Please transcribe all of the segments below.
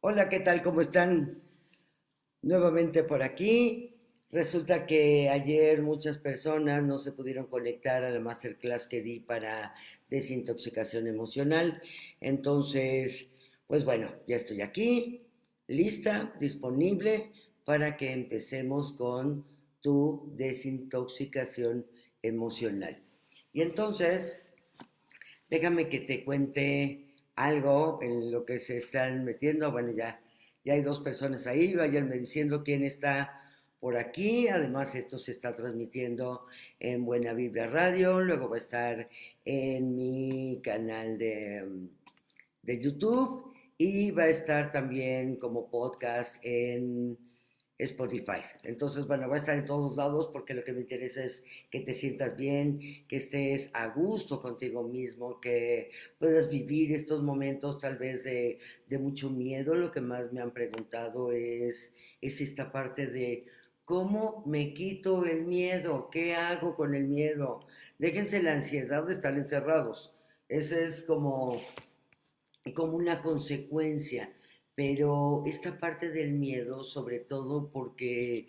Hola, ¿qué tal? ¿Cómo están? Nuevamente por aquí. Resulta que ayer muchas personas no se pudieron conectar a la masterclass que di para desintoxicación emocional. Entonces, pues bueno, ya estoy aquí, lista, disponible para que empecemos con tu desintoxicación emocional. Y entonces, déjame que te cuente algo en lo que se están metiendo. Bueno, ya, ya hay dos personas ahí, váyanme diciendo quién está por aquí. Además, esto se está transmitiendo en Buena Vibra Radio, luego va a estar en mi canal de, de YouTube y va a estar también como podcast en Spotify. Entonces, bueno, va a estar en todos lados porque lo que me interesa es que te sientas bien, que estés a gusto contigo mismo, que puedas vivir estos momentos tal vez de, mucho miedo. Lo que más me han preguntado es, es esta parte de cómo me quito el miedo, qué hago con el miedo. Déjense la ansiedad de estar encerrados. Esa es como, como una consecuencia pero esta parte del miedo, sobre todo porque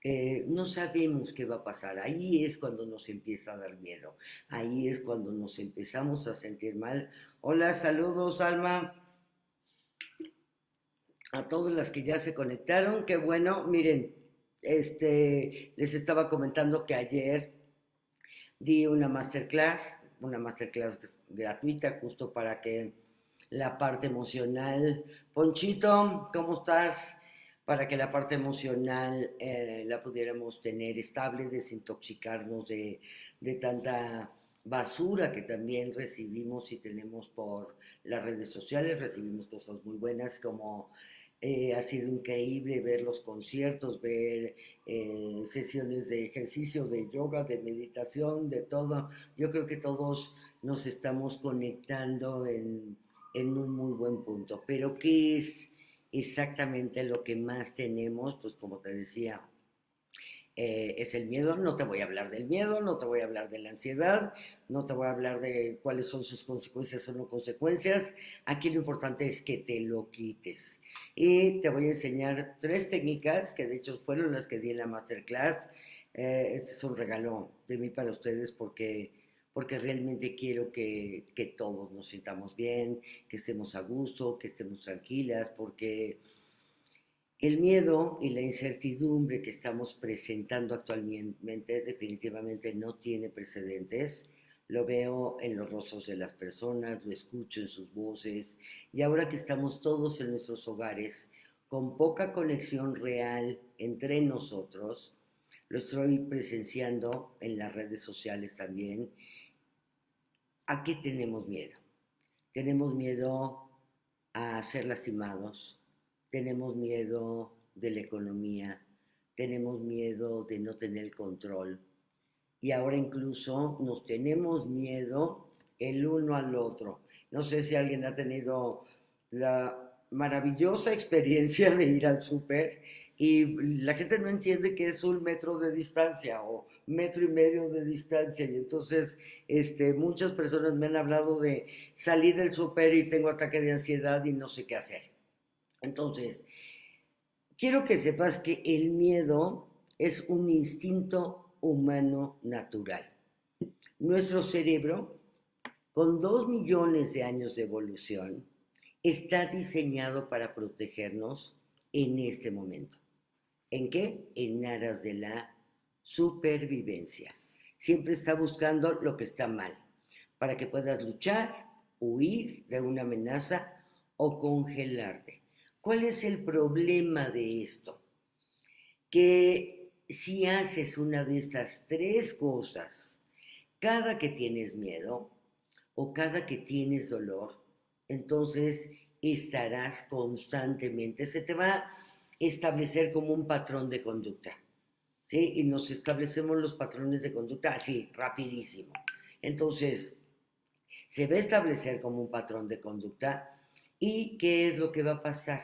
eh, no sabemos qué va a pasar, ahí es cuando nos empieza a dar miedo, ahí es cuando nos empezamos a sentir mal. Hola, saludos, Alma. A todas las que ya se conectaron, qué bueno, miren, este, les estaba comentando que ayer di una masterclass, una masterclass gratuita justo para que la parte emocional. Ponchito, ¿cómo estás? Para que la parte emocional eh, la pudiéramos tener estable, desintoxicarnos de, tanta basura que también recibimos y tenemos por las redes sociales. Recibimos cosas muy buenas como eh, ha sido increíble ver los conciertos, ver eh, sesiones de ejercicio, de yoga, de meditación, de todo. Yo creo que todos nos estamos conectando en, en un muy buen punto. Pero ¿qué es exactamente lo que más tenemos? Pues como te decía, eh, es el miedo. No te voy a hablar del miedo, no te voy a hablar de la ansiedad, no te voy a hablar de cuáles son sus consecuencias o no consecuencias. Aquí lo importante es que te lo quites. Y te voy a enseñar tres técnicas que de hecho fueron las que di en la masterclass. Eh, este es un regalo de mí para ustedes porque porque realmente quiero que, todos nos sintamos bien, que estemos a gusto, que estemos tranquilas, porque el miedo y la incertidumbre que estamos presentando actualmente definitivamente no tiene precedentes. Lo veo en los rostros de las personas, lo escucho en sus voces y ahora que estamos todos en nuestros hogares con poca conexión real entre nosotros, lo estoy presenciando en las redes sociales también ¿A qué tenemos miedo? Tenemos miedo a ser lastimados, tenemos miedo de la economía, tenemos miedo de no tener control y ahora incluso nos tenemos miedo el uno al otro. No sé si alguien ha tenido la maravillosa experiencia de ir al súper y la gente no entiende que es un metro de distancia o metro y medio de distancia y entonces este, muchas personas me han hablado de salir del súper y tengo ataque de ansiedad y no sé qué hacer. Entonces, quiero que sepas que el miedo es un instinto humano natural. Nuestro cerebro, con dos millones de años de evolución, está diseñado para protegernos en este momento. ¿En qué? En aras de la supervivencia. Siempre está buscando lo que está mal, para que puedas luchar, huir de una amenaza o congelarte. ¿Cuál es el problema de esto? Que si haces una de estas tres cosas, cada que tienes miedo o cada que tienes dolor, entonces estarás constantemente, se te va establecer como un patrón de conducta. ¿sí? Y nos establecemos los patrones de conducta así, rapidísimo. Entonces, se va a establecer como un patrón de conducta y ¿qué es lo que va a pasar?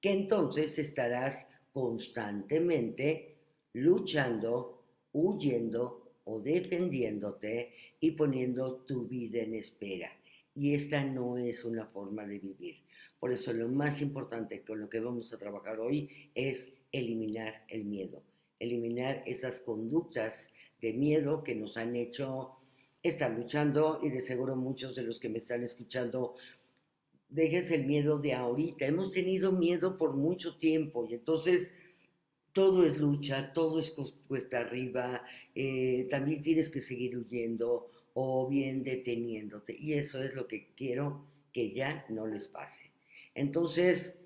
Que entonces estarás constantemente luchando, huyendo o defendiéndote y poniendo tu vida en espera. Y esta no es una forma de vivir. Por eso lo más importante con lo que vamos a trabajar hoy es eliminar el miedo, eliminar esas conductas de miedo que nos han hecho estar luchando y de seguro muchos de los que me están escuchando déjense el miedo de ahorita. Hemos tenido miedo por mucho tiempo y entonces todo es lucha, todo es cuesta arriba, eh, también tienes que seguir huyendo o bien deteniéndote. Y eso es lo que quiero que ya no les pase. Entonces,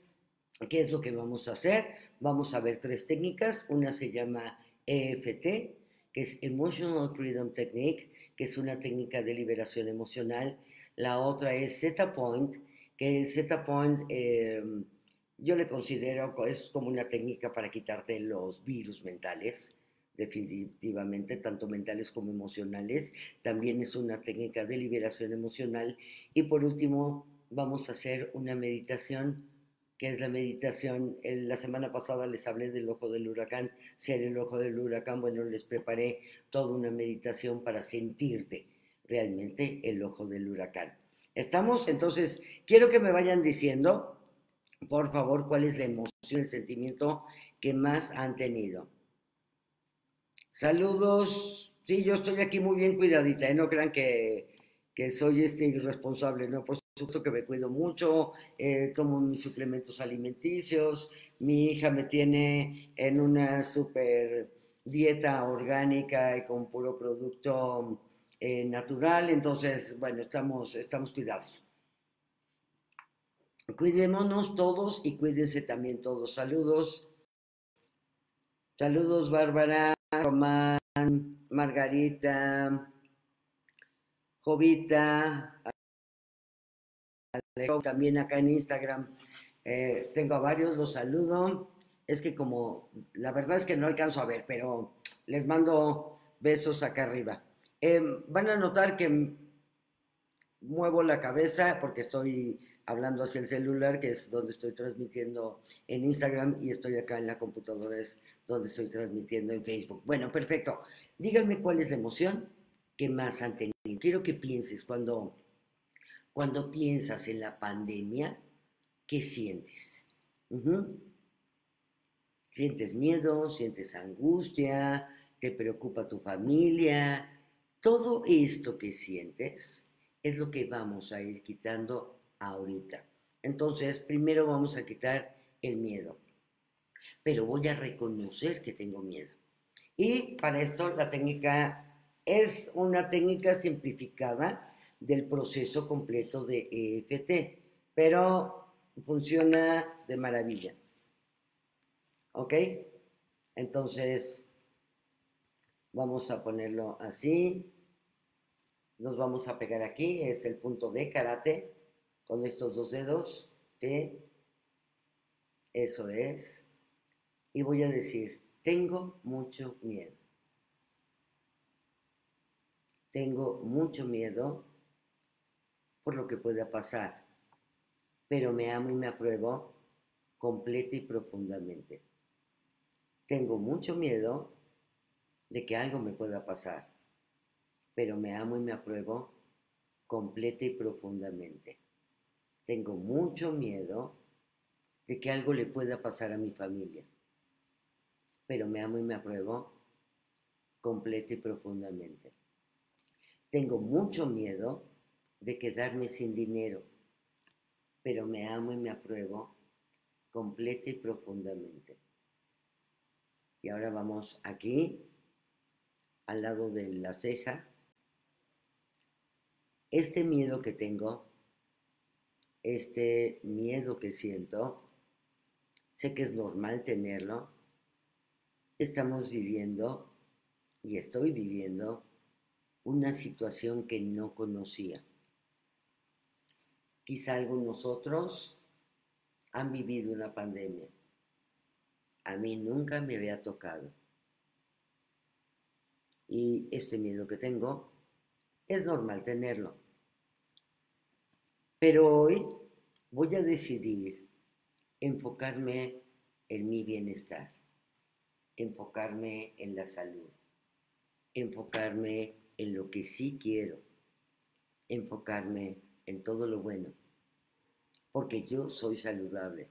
¿qué es lo que vamos a hacer? Vamos a ver tres técnicas. Una se llama EFT, que es Emotional Freedom Technique, que es una técnica de liberación emocional. La otra es Zeta Point, que el Zeta Point em, yo le considero es como una técnica para quitarte los virus mentales, definitivamente, tanto mentales como emocionales. También es una técnica de liberación emocional. Y por último, vamos a hacer una meditación, que es la meditación. La semana pasada les hablé del ojo del huracán, ser el ojo del huracán. Bueno, les preparé toda una meditación para sentirte realmente el ojo del huracán. ¿Estamos? Entonces, quiero que me vayan diciendo, por favor, cuál es la emoción, el sentimiento que más han tenido. Saludos. Sí, yo estoy aquí muy bien cuidadita, ¿eh? no crean que, soy este irresponsable, ¿no? Por supuesto que me cuido mucho, eh, tomo mis suplementos alimenticios, mi hija me tiene en una super dieta orgánica y con puro producto eh, natural, entonces, bueno, estamos, estamos cuidados. Cuidémonos todos y cuídense también todos. Saludos. Saludos, Bárbara, Román, Margarita, Jovita, también acá en Instagram. Eh, tengo a varios, los saludo. Es que como, la verdad es que no alcanzo a ver, pero les mando besos acá arriba. Em, van a notar que muevo la cabeza porque estoy hablando hacia el celular, que es donde estoy transmitiendo en Instagram, y estoy acá en la computadora, es donde estoy transmitiendo en Facebook. Bueno, perfecto. Díganme cuál es la emoción que más han tenido. Quiero que pienses cuando, cuando piensas en la pandemia, ¿qué sientes? ¿Sientes miedo? ¿Sientes angustia? ¿Te preocupa tu familia? Todo esto que sientes es lo que vamos a ir quitando ahorita. Entonces, primero vamos a quitar el miedo, pero voy a reconocer que tengo miedo. Y para esto la técnica es una técnica simplificada del proceso completo de EFT, pero funciona de maravilla. ¿Ok? Entonces, Vamos a ponerlo así. Nos vamos a pegar aquí, es el punto de karate, con estos dos dedos. Eso es. Y voy a decir, tengo mucho miedo. Tengo mucho miedo por lo que pueda pasar, pero me amo y me apruebo completa y profundamente. Tengo mucho miedo de que algo me pueda pasar, pero me amo y me apruebo completa y profundamente. Tengo mucho miedo de que algo le pueda pasar a mi familia, pero me amo y me apruebo completa y profundamente. Tengo mucho miedo de quedarme sin dinero, pero me amo y me apruebo completa y profundamente. Y ahora vamos aquí al lado de la ceja, este miedo que tengo, este miedo que siento, sé que es normal tenerlo, estamos viviendo y estoy viviendo una situación que no conocía. Quizá algunos otros han vivido una pandemia. A mí nunca me había tocado y este miedo que tengo, es normal tenerlo. Pero hoy voy a decidir enfocarme en mi bienestar, enfocarme en la salud, enfocarme en lo que sí quiero, enfocarme en todo lo bueno, porque yo soy saludable,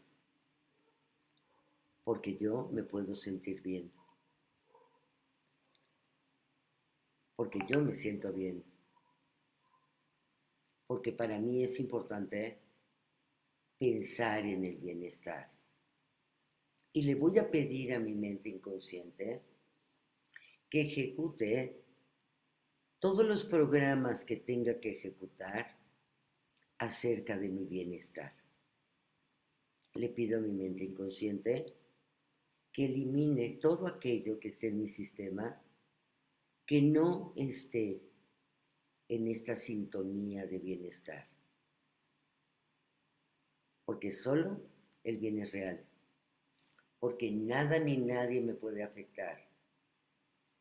porque yo me puedo sentir bien, porque yo me siento bien, porque para mí es importante pensar en el bienestar. Y le voy a pedir a mi mente inconsciente que ejecute todos los programas que tenga que ejecutar acerca de mi bienestar. Le pido a mi mente inconsciente que elimine todo aquello que esté en mi sistema que no esté en esta sintonía de bienestar. Porque solo el bien es real. Porque nada ni nadie me puede afectar.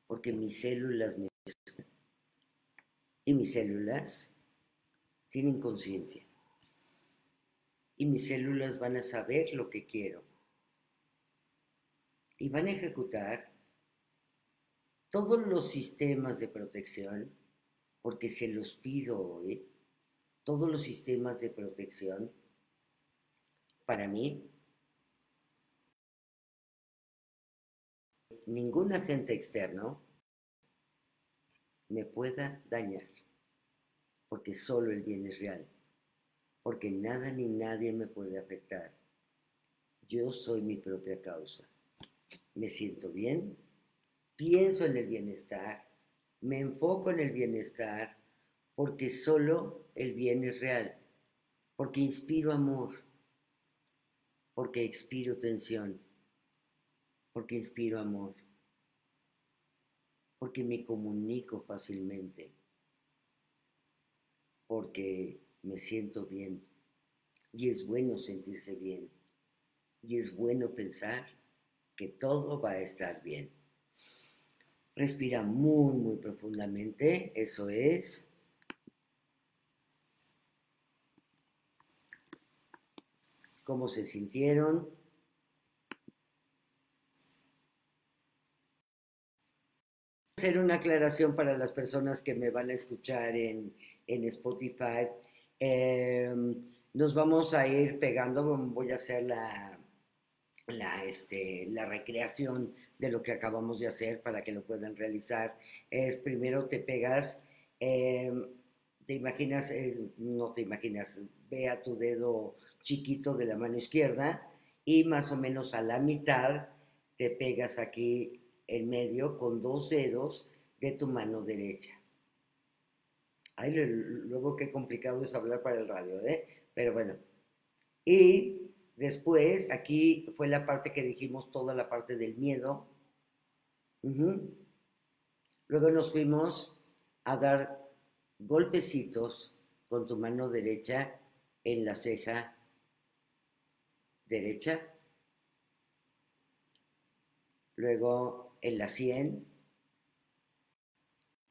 Porque mis células me y mis células tienen conciencia. Y mis células van a saber lo que quiero. Y van a ejecutar todos los sistemas de protección, porque se los pido hoy, todos los sistemas de protección, para mí, ningún agente externo me pueda dañar, porque solo el bien es real, porque nada ni nadie me puede afectar. Yo soy mi propia causa. Me siento bien, pienso en el bienestar, me enfoco en el bienestar, porque solo el bien es real, porque inspiro amor, porque expiro tensión, porque inspiro amor porque me comunico fácilmente, porque me siento bien. Y es bueno sentirse bien. Y es bueno pensar que todo va a estar bien. Respira muy, muy profundamente. Eso es. ¿Cómo se sintieron? hacer una aclaración para las personas que me van a escuchar en, Spotify. Em, nos vamos a ir pegando, voy a hacer la, la, este, la recreación de lo que acabamos de hacer para que lo puedan realizar. Es primero te pegas, em, te imaginas, eh, no te imaginas, ve a tu dedo chiquito de la mano izquierda y más o menos a la mitad te pegas aquí en medio con dos dedos de tu mano derecha. Ay, luego qué complicado es hablar para el radio, ¿eh? Pero bueno. Y después, aquí fue la parte que dijimos, toda la parte del miedo. Luego nos fuimos a dar golpecitos con tu mano derecha en la ceja derecha. Luego en la 100.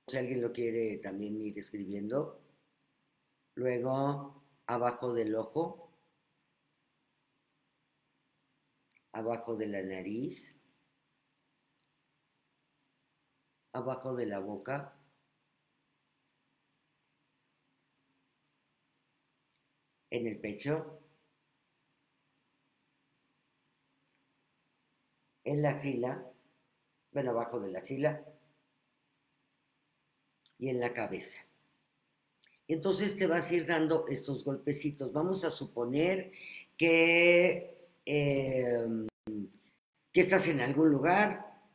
Si alguien lo quiere también ir escribiendo. Luego abajo del ojo. Abajo de la nariz. Abajo de la boca. En el pecho. En la fila ven abajo de la fila y en la cabeza. Entonces te vas a ir dando estos golpecitos. Vamos a suponer que, em, que estás en algún lugar,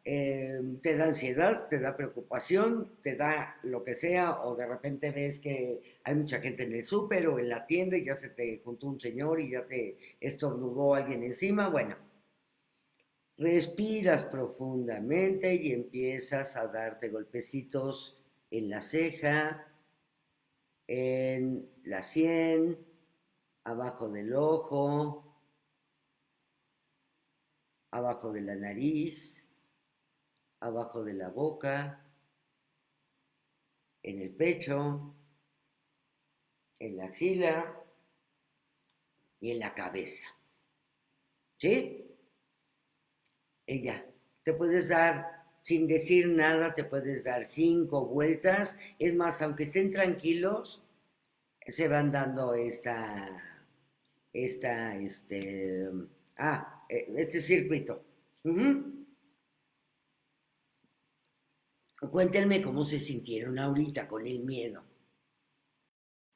em, te da ansiedad, te da preocupación, te da lo que sea, o de repente ves que hay mucha gente en el súper o en la tienda y ya se te juntó un señor y ya te estornudó alguien encima. Bueno, Respiras profundamente y empiezas a darte golpecitos en la ceja, en la sien, abajo del ojo, abajo de la nariz, abajo de la boca, en el pecho, en la axila y en la cabeza. ¿Sí? ella. Te puedes dar, sin decir nada, te puedes dar cinco vueltas. Es más, aunque estén tranquilos, se van dando esta, esta, este, ah, este circuito. Cuéntenme cómo se sintieron ahorita con el miedo.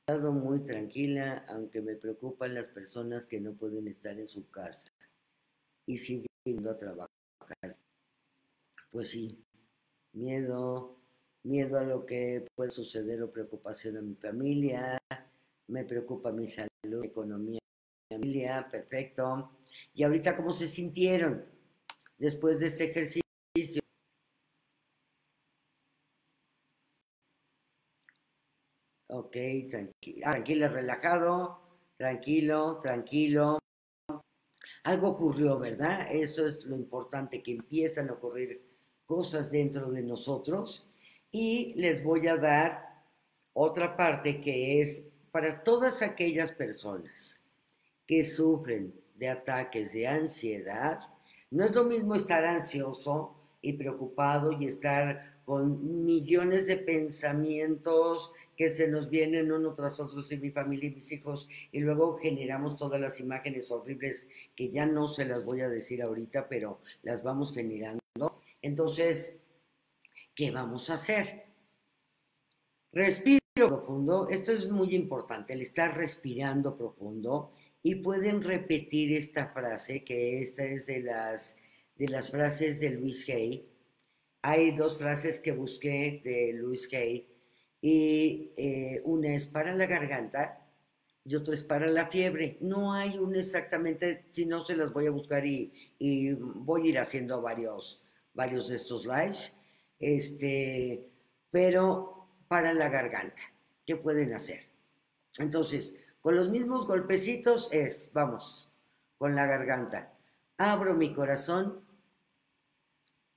He estado muy tranquila, aunque me preocupan las personas que no pueden estar en su casa y siguen a trabajar. Pues sí, miedo, miedo a lo que puede suceder o preocupación a mi familia, me preocupa mi salud, economía, mi familia, perfecto. ¿Y ahorita cómo se sintieron después de este ejercicio? Ok, tranquilo, tranquilo, relajado, tranquilo, tranquilo. Algo ocurrió, ¿verdad? Eso es lo importante, que empiezan a ocurrir cosas dentro de nosotros. Y les voy a dar otra parte que es para todas aquellas personas que sufren de ataques de ansiedad. No es lo mismo estar ansioso y preocupado y estar con millones de pensamientos que se nos vienen uno tras otro en mi familia y mis hijos y luego generamos todas las imágenes horribles que ya no se las voy a decir ahorita, pero las vamos generando. Entonces, ¿qué vamos a hacer? Respiro profundo, esto es muy importante, el estar respirando profundo y pueden repetir esta frase, que esta es de las, de las frases de Luis Hay. Hay dos frases que busqué de Luis Hay y eh, una es para la garganta y otra es para la fiebre. No hay una exactamente, si no se las voy a buscar y, voy a ir haciendo varios, varios de estos lives, este, pero para la garganta, ¿qué pueden hacer? Entonces, con los mismos golpecitos es, vamos, con la garganta, abro mi corazón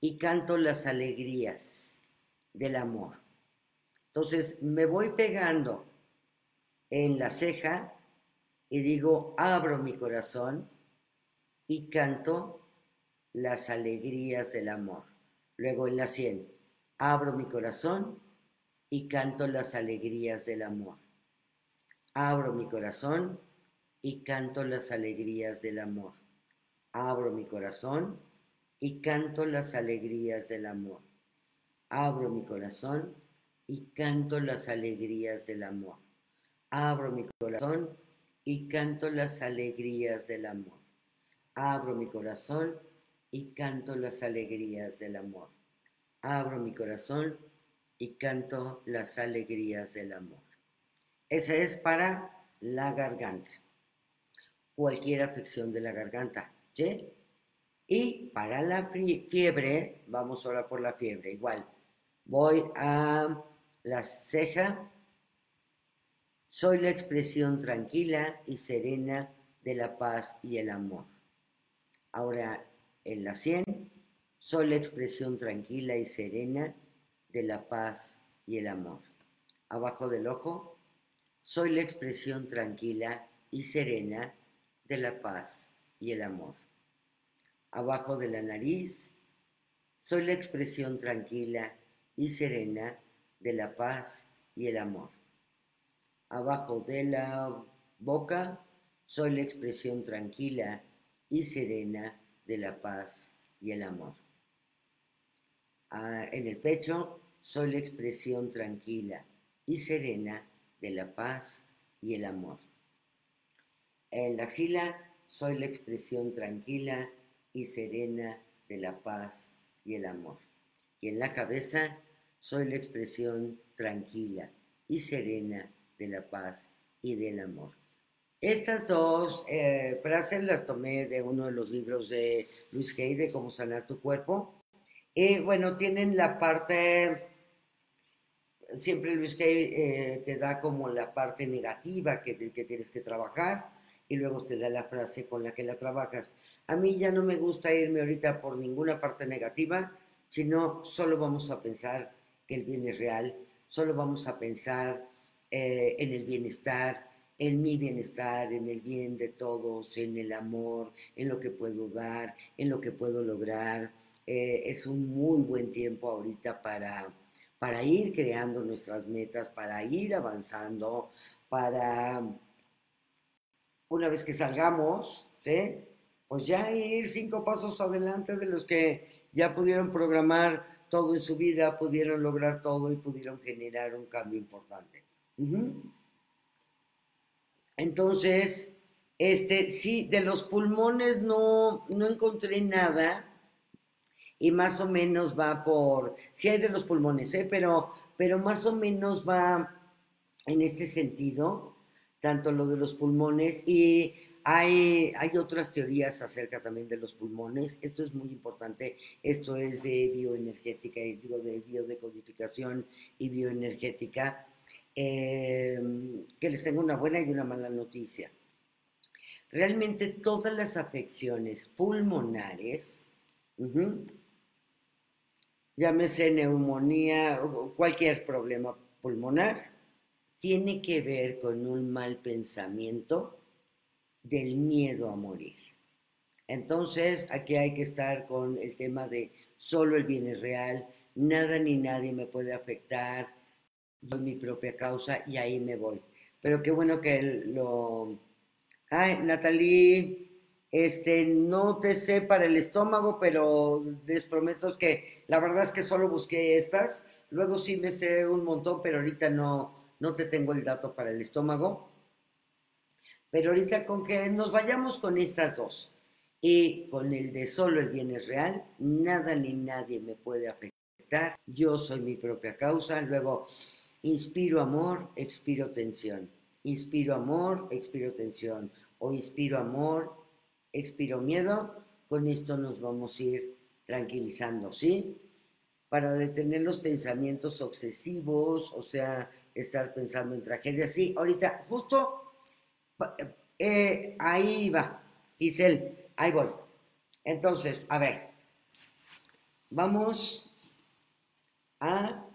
y canto las alegrías del amor. Entonces me voy pegando en la ceja y digo, abro mi corazón y canto las alegrías del amor. Luego en la sien, abro mi corazón y canto las alegrías del amor. Abro mi corazón y canto las alegrías del amor. Abro mi corazón y canto las alegrías del amor. Abro mi corazón y canto las alegrías del amor. Abro mi corazón y canto las alegrías del amor. Abro mi corazón y canto las alegrías del amor. Abro mi corazón y canto las alegrías del amor. Esa es para la garganta. Cualquier afección de la garganta. Y para la fiebre, vamos ahora por la fiebre, igual. Voy a la ceja, soy la expresión tranquila y serena de la paz y el amor. Ahora en la sien, soy la expresión tranquila y serena de la paz y el amor. Abajo del ojo, soy la expresión tranquila y serena de la paz y el amor. Abajo de la nariz, soy la expresión tranquila y serena de la paz y el amor. Abajo de la boca soy la expresión tranquila y serena de la paz y el amor. Ah, en el pecho soy la expresión tranquila y serena de la paz y el amor. En la axila soy la expresión tranquila y serena de la paz y el amor. Y en la cabeza soy la expresión tranquila y serena de la paz y del amor. Estas dos eh, frases las tomé de uno de los libros de Luis Hay, de Cómo sanar tu cuerpo. Y bueno, tienen la parte, siempre Luis Hay eh, te da como la parte negativa que, que tienes que trabajar y luego te da la frase con la que la trabajas. A mí ya no me gusta irme ahorita por ninguna parte negativa, sino solo vamos a pensar el bien es real, solo vamos a pensar eh, en el bienestar, en mi bienestar, en el bien de todos, en el amor, en lo que puedo dar, en lo que puedo lograr. Eh, es un muy buen tiempo ahorita para, para ir creando nuestras metas, para ir avanzando, para una vez que salgamos, ¿sí? Pues ya ir cinco pasos adelante de los que ya pudieron programar todo en su vida, pudieron lograr todo y pudieron generar un cambio importante. Entonces, este, sí, de los pulmones no, no encontré nada y más o menos va por, sí hay de los pulmones, ¿eh? pero, pero más o menos va en este sentido, tanto lo de los pulmones y hay, hay otras teorías acerca también de los pulmones. Esto es muy importante. Esto es de bioenergética, y digo de biodecodificación y bioenergética. Em, que les tengo una buena y una mala noticia. Realmente todas las afecciones pulmonares, llámese neumonía, cualquier problema pulmonar, tiene que ver con un mal pensamiento del miedo a morir. Entonces, aquí hay que estar con el tema de solo el bien es real, nada ni nadie me puede afectar, yo mi propia causa y ahí me voy. Pero qué bueno que lo... Ay, Natalie, este, no te sé para el estómago, pero les prometo que la verdad es que solo busqué estas. Luego sí me sé un montón, pero ahorita no, no te tengo el dato para el estómago. Pero ahorita con que nos vayamos con estas dos y con el de solo el bien es real, nada ni nadie me puede afectar. Yo soy mi propia causa. Luego, inspiro amor, expiro tensión. Inspiro amor, expiro tensión. O inspiro amor, expiro miedo. Con esto nos vamos a ir tranquilizando, ¿sí? Para detener los pensamientos obsesivos, o sea, estar pensando en tragedias. Sí, ahorita, justo eh, ahí va, Giselle, ahí voy. Entonces, a ver, vamos a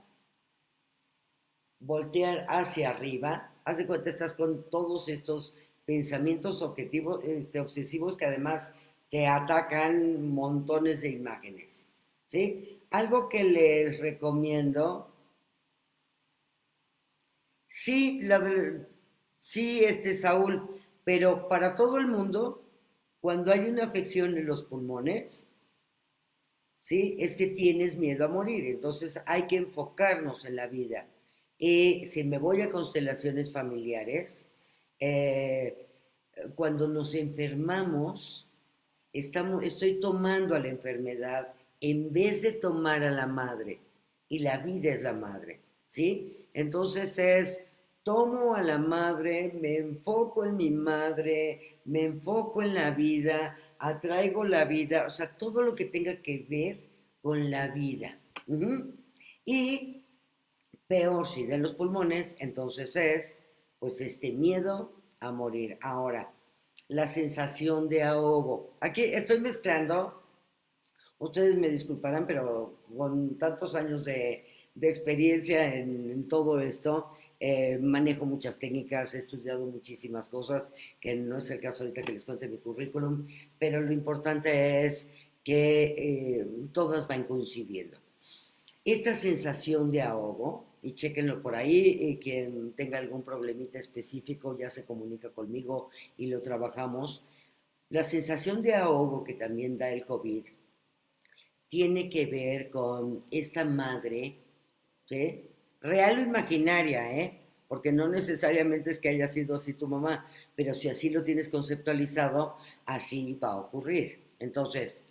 voltear hacia arriba. Haz de cuenta, estás con todos estos pensamientos objetivos, este, obsesivos que además te atacan montones de imágenes. ¿Sí? Algo que les recomiendo, sí, la, Sí, este Saúl, pero para todo el mundo, cuando hay una afección en los pulmones, ¿sí? Es que tienes miedo a morir, entonces hay que enfocarnos en la vida. Y si me voy a constelaciones familiares, eh, cuando nos enfermamos, estamos, estoy tomando a la enfermedad en vez de tomar a la madre, y la vida es la madre, ¿sí? Entonces es tomo a la madre, me enfoco en mi madre, me enfoco en la vida, atraigo la vida, o sea, todo lo que tenga que ver con la vida. Y peor si de los pulmones, entonces es, pues, este miedo a morir. Ahora, la sensación de ahogo. Aquí estoy mezclando, ustedes me disculparán, pero con tantos años de, experiencia en todo esto, eh, manejo muchas técnicas, he estudiado muchísimas cosas, que no es el caso ahorita que les cuente mi currículum, pero lo importante es que eh, todas van coincidiendo. Esta sensación de ahogo, y chequenlo por ahí, y quien tenga algún problemita específico ya se comunica conmigo y lo trabajamos. La sensación de ahogo que también da el COVID tiene que ver con esta madre, ¿sí? real o imaginaria, ¿eh? Porque no necesariamente es que haya sido así tu mamá, pero si así lo tienes conceptualizado, así va a ocurrir. Entonces,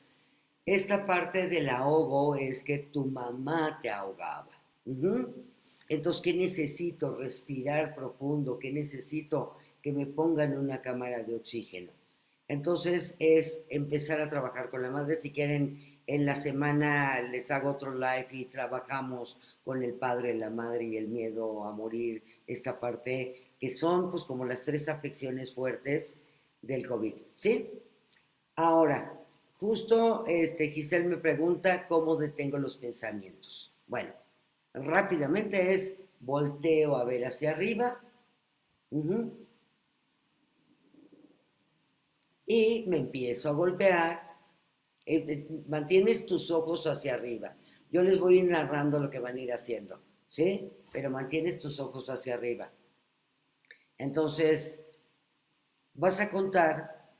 esta parte del ahogo es que tu mamá te ahogaba. Entonces, ¿qué necesito? Respirar profundo, ¿qué necesito? Que me pongan una cámara de oxígeno. Entonces, es empezar a trabajar con la madre. Si quieren, en la semana les hago otro live y trabajamos con el padre, la madre y el miedo a morir, esta parte que son pues como las tres afecciones fuertes del COVID, ¿sí? Ahora, justo este, Giselle me pregunta cómo detengo los pensamientos. Bueno, rápidamente es volteo a ver hacia arriba y me empiezo a golpear eh, eh, mantienes tus ojos hacia arriba. Yo les voy narrando lo que van a ir haciendo, ¿sí? Pero mantienes tus ojos hacia arriba. Entonces, vas a contar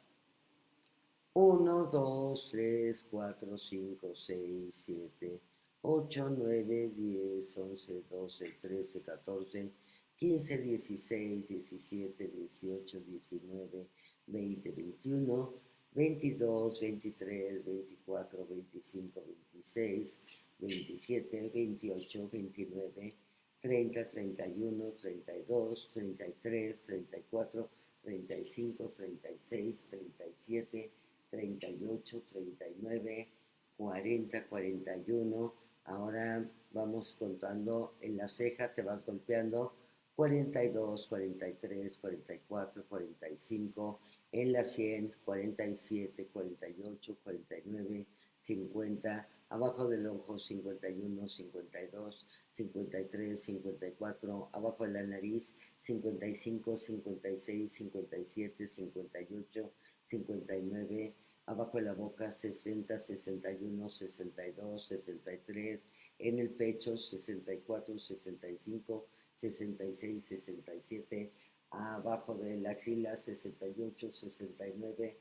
1, 2, 3, 4, 5, 6, 7, 8, 9, 10, 11, 12, 13, 14, 15, 16, 17, 18, 19, 20, 21, 22, 23, 24, 25, 26, 27, 28, 29, 30, 31, 32, 33, 34, 35, 36, 37, 38, 39, 40, 41. Ahora vamos contando en la ceja, te vas golpeando. 42, 43, 44, 45, en la 100, 47, 48, 49, 50, abajo del ojo 51, 52, 53, 54, abajo de la nariz 55, 56, 57, 58, 59, abajo de la boca 60, 61, 62, 63, en el pecho 64, 65, 66, 67, abajo de la axila 68, 69,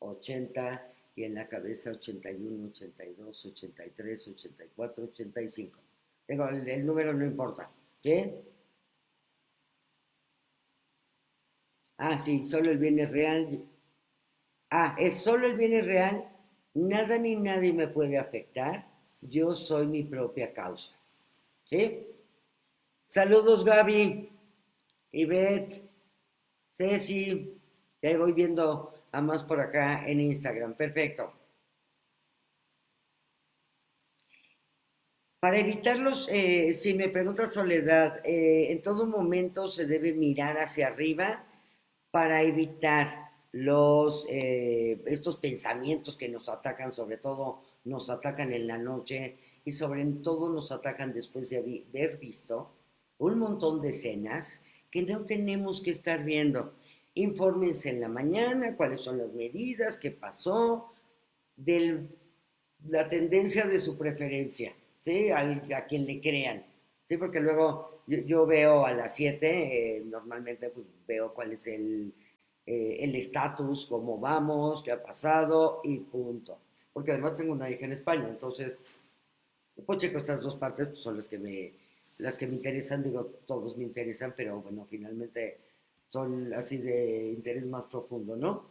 80 y en la cabeza 81, 82, 83, 84, 85. Digo, el, el número no importa. ¿Qué? Ah, sí, solo el bien es real. Ah, es solo el bien es real. Nada ni nadie me puede afectar. Yo soy mi propia causa. ¿Sí? Saludos, Gaby, Ivette, Ceci. Ya voy viendo a más por acá en Instagram. Perfecto. Para evitarlos, eh, si me pregunta Soledad, eh, en todo momento se debe mirar hacia arriba para evitar los, eh, estos pensamientos que nos atacan, sobre todo nos atacan en la noche y sobre todo nos atacan después de haber visto un montón de escenas que no tenemos que estar viendo. Infórmense en la mañana cuáles son las medidas, qué pasó, de la tendencia de su preferencia, ¿sí? a quien le crean. Sí, porque luego yo, veo a las 7, eh, normalmente pues, veo cuál es el eh, estatus, cómo vamos, qué ha pasado y punto. Porque además tengo una hija en España, entonces, pues checo estas dos partes, pues, son las que me, las que me interesan, digo, todos me interesan, pero bueno, finalmente son así de interés más profundo, ¿no?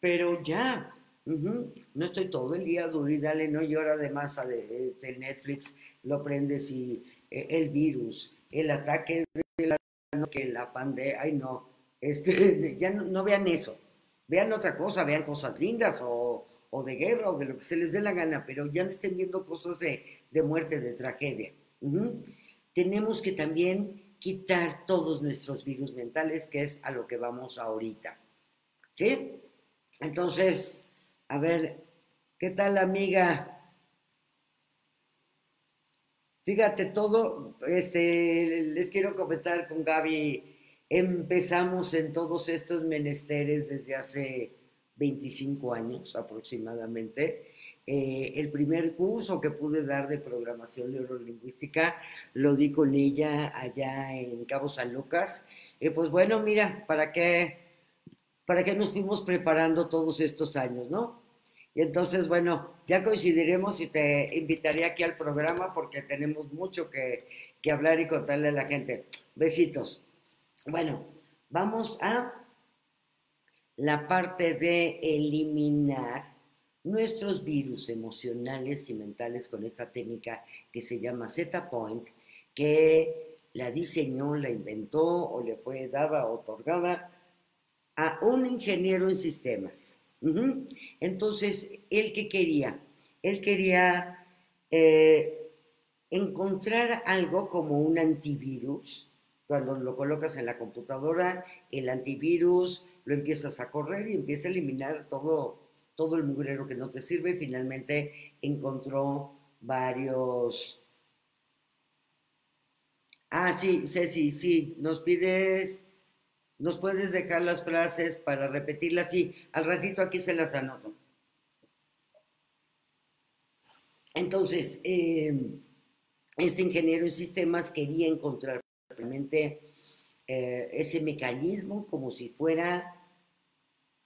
Pero ya, no estoy todo el día duro y dale, no llora de, este, Netflix, lo prendes y e, el virus, el ataque de la, que la pandemia, ay no, este, ya no, vean eso, vean otra cosa, vean cosas lindas o, de guerra o de lo que se les dé la gana, pero ya no estén viendo cosas de, muerte, de tragedia. Tenemos que también quitar todos nuestros virus mentales, que es a lo que vamos ahorita. ¿Sí? Entonces, a ver, ¿qué tal amiga? Fíjate todo, este, les quiero comentar con Gaby, empezamos en todos estos menesteres desde hace 25 años aproximadamente eh, el primer curso que pude dar de programación neurolingüística lo di con ella allá en Cabo San Lucas. Eh, pues bueno, mira, ¿para qué, ¿para qué nos fuimos preparando todos estos años, no? Y entonces, bueno, ya coincidiremos y te invitaré aquí al programa porque tenemos mucho que, que hablar y contarle a la gente. Besitos. Bueno, vamos a la parte de eliminar nuestros virus emocionales y mentales con esta técnica que se llama Z-Point, que la diseñó, la inventó o le fue dada otorgada a un ingeniero en sistemas. Entonces, ¿él qué quería? Él quería eh, encontrar algo como un antivirus. Cuando lo colocas en la computadora, el antivirus lo empiezas a correr y empieza a eliminar todo todo el mugrero que no te sirve. Finalmente encontró varios... Ah, sí, Ceci, sí, nos pides, nos puedes dejar las frases para repetirlas, sí, al ratito aquí se las anoto. Entonces, em, este ingeniero en sistemas quería encontrar realmente eh, ese mecanismo como si fuera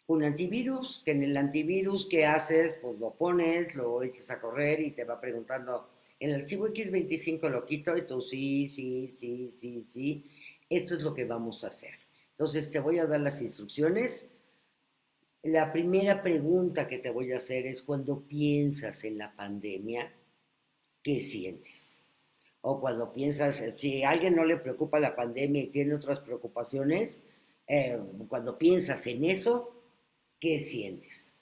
un antivirus, que en el antivirus que haces, pues lo pones, lo echas a correr y te va preguntando, el archivo X25 lo quito y tú sí, sí, sí, sí, sí, esto es lo que vamos a hacer. Entonces te voy a dar las instrucciones. La primera pregunta que te voy a hacer es cuando piensas en la pandemia, ¿qué sientes? O cuando piensas, si a alguien no le preocupa la pandemia y tiene otras preocupaciones, eh, cuando piensas en eso, ¿qué sientes?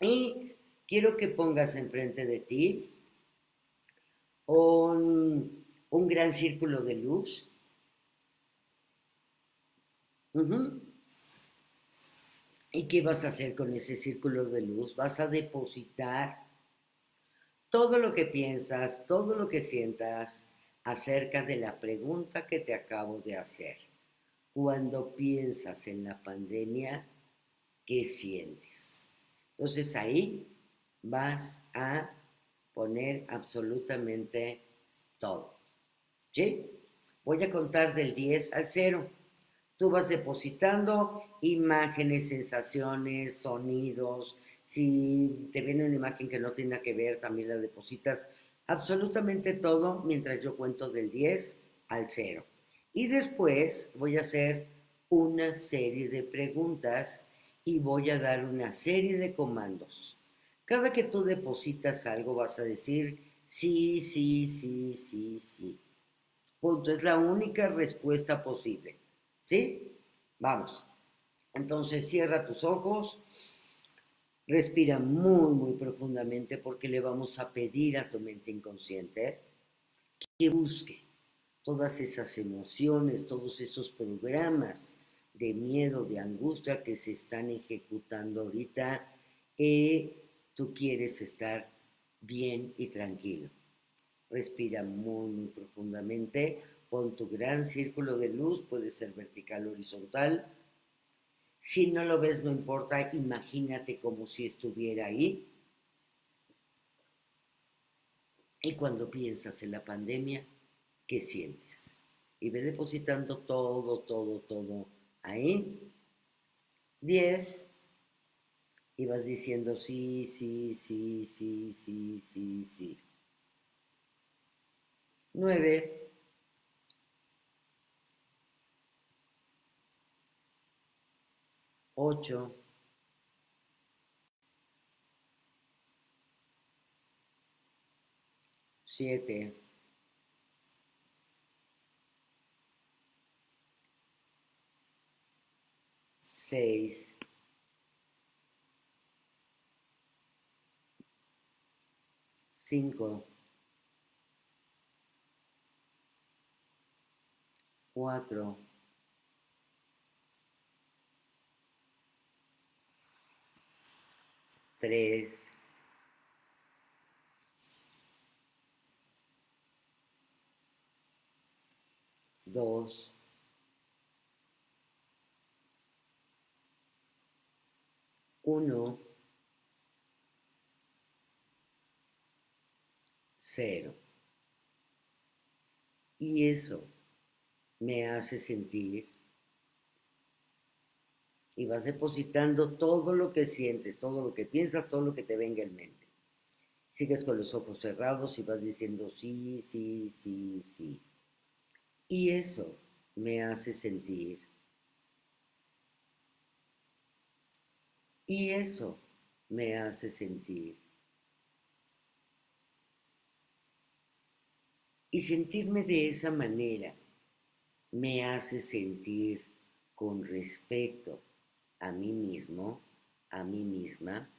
Y quiero que pongas enfrente de ti un, un gran círculo de luz. ¿Y qué vas a hacer con ese círculo de luz? Vas a depositar todo lo que piensas, todo lo que sientas acerca de la pregunta que te acabo de hacer. Cuando piensas en la pandemia, ¿qué sientes? Entonces ahí vas a poner absolutamente todo. ¿Sí? Voy a contar del 10 al 0. Tú vas depositando imágenes, sensaciones, sonidos. Si te viene una imagen que no tiene que ver, también la depositas. Absolutamente todo mientras yo cuento del 10 al 0. Y después voy a hacer una serie de preguntas y voy a dar una serie de comandos. Cada que tú depositas algo vas a decir sí, sí, sí, sí, sí. Punto. Es la única respuesta posible. ¿Sí? Vamos. Entonces cierra tus ojos, respira muy, muy profundamente porque le vamos a pedir a tu mente inconsciente que busque todas esas emociones, todos esos programas de miedo, de angustia que se están ejecutando ahorita, y tú quieres estar bien y tranquilo. Respira muy, muy profundamente, pon tu gran círculo de luz, puede ser vertical o horizontal. Si no lo ves, no importa, imagínate como si estuviera ahí. Y cuando piensas en la pandemia, ¿qué sientes? Y ve depositando todo, todo, todo ahí. 10. Y vas diciendo sí, sí, sí, sí, sí, sí, sí. 9. Ocho. Siete. seis, cinco, cuatro, tres, dos, uno, cero. Y eso me hace sentir y vas depositando todo lo que sientes, todo lo que piensas, todo lo que te venga en mente. Sigues con los ojos cerrados y vas diciendo sí, sí, sí, sí. Y eso me hace sentir Y eso me hace sentir. Y sentirme de esa manera me hace sentir con respecto a mí mismo, a mí misma,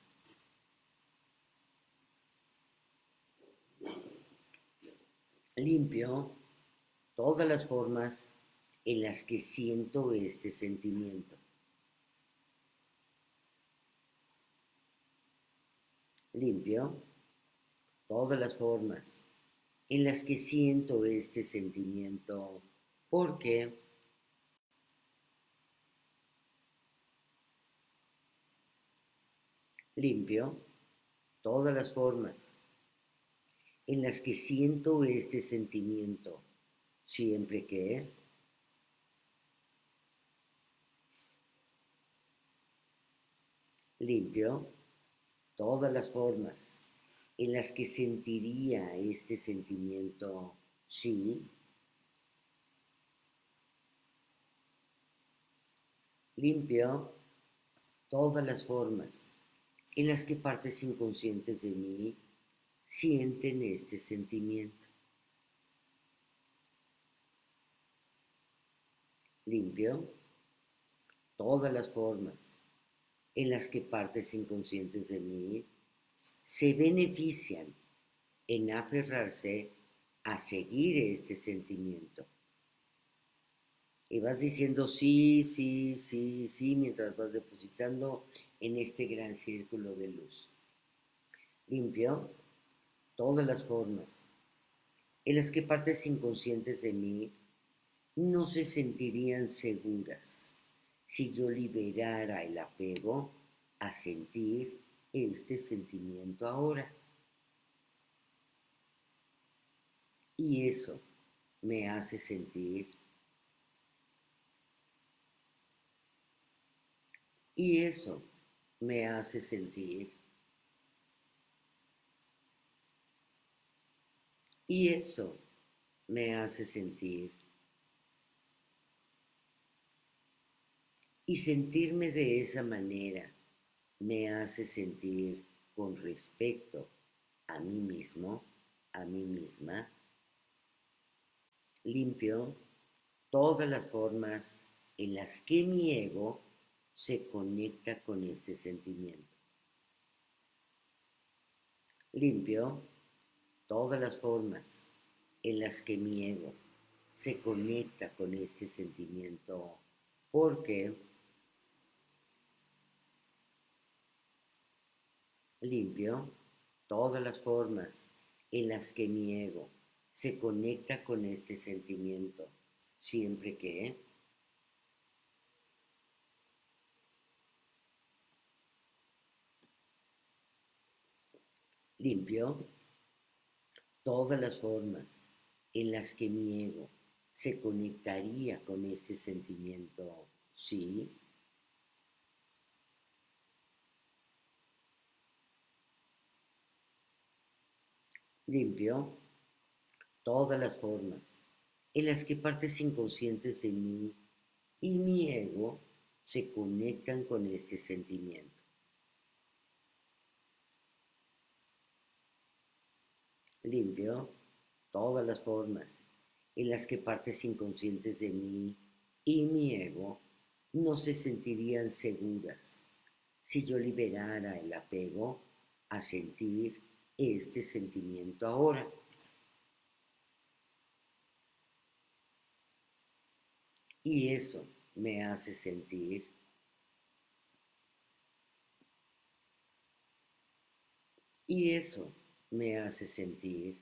limpio todas las formas en las que siento este sentimiento. limpio todas las formas en las que siento este sentimiento, porque limpio todas las formas en las que siento este sentimiento, siempre que limpio todas las formas en las que sentiría este sentimiento, sí, limpio todas las formas en las que partes inconscientes de mí sienten este sentimiento. Limpio todas las formas en las que partes inconscientes de mí se benefician en aferrarse a seguir este sentimiento. Y vas diciendo sí, sí, sí, sí, mientras vas depositando en este gran círculo de luz. Limpio todas las formas en las que partes inconscientes de mí no se sentirían seguras si yo liberara el apego a sentir este sentimiento ahora. Y eso me hace sentir. Y eso me hace sentir. Y eso me hace sentir. Y sentirme de esa manera me hace sentir con respecto a mí mismo, a mí misma, limpio todas las formas en las que mi ego se conecta con este sentimiento. Limpio todas las formas en las que mi ego se conecta con este sentimiento porque limpio todas las formas en las que mi ego se conecta con este sentimiento, siempre que limpio todas las formas en las que mi ego se conectaría con este sentimiento, sí, limpio todas las formas en las que partes inconscientes de mí y mi ego se conectan con este sentimiento. Limpio todas las formas en las que partes inconscientes de mí y mi ego no se sentirían seguras si yo liberara el apego a sentir este sentimiento ahora. Y eso me hace sentir y eso me hace sentir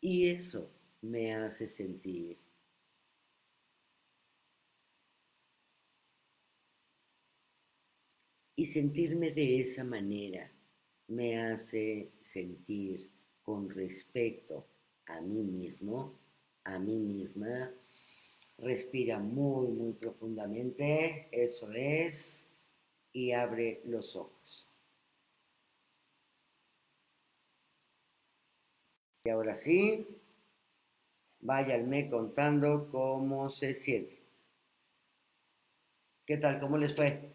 y eso me hace sentir Y sentirme de esa manera me hace sentir con respecto a mí mismo, a mí misma. Respira muy, muy profundamente, eso es, y abre los ojos. Y ahora sí, váyanme contando cómo se siente. ¿Qué tal? ¿Cómo les fue?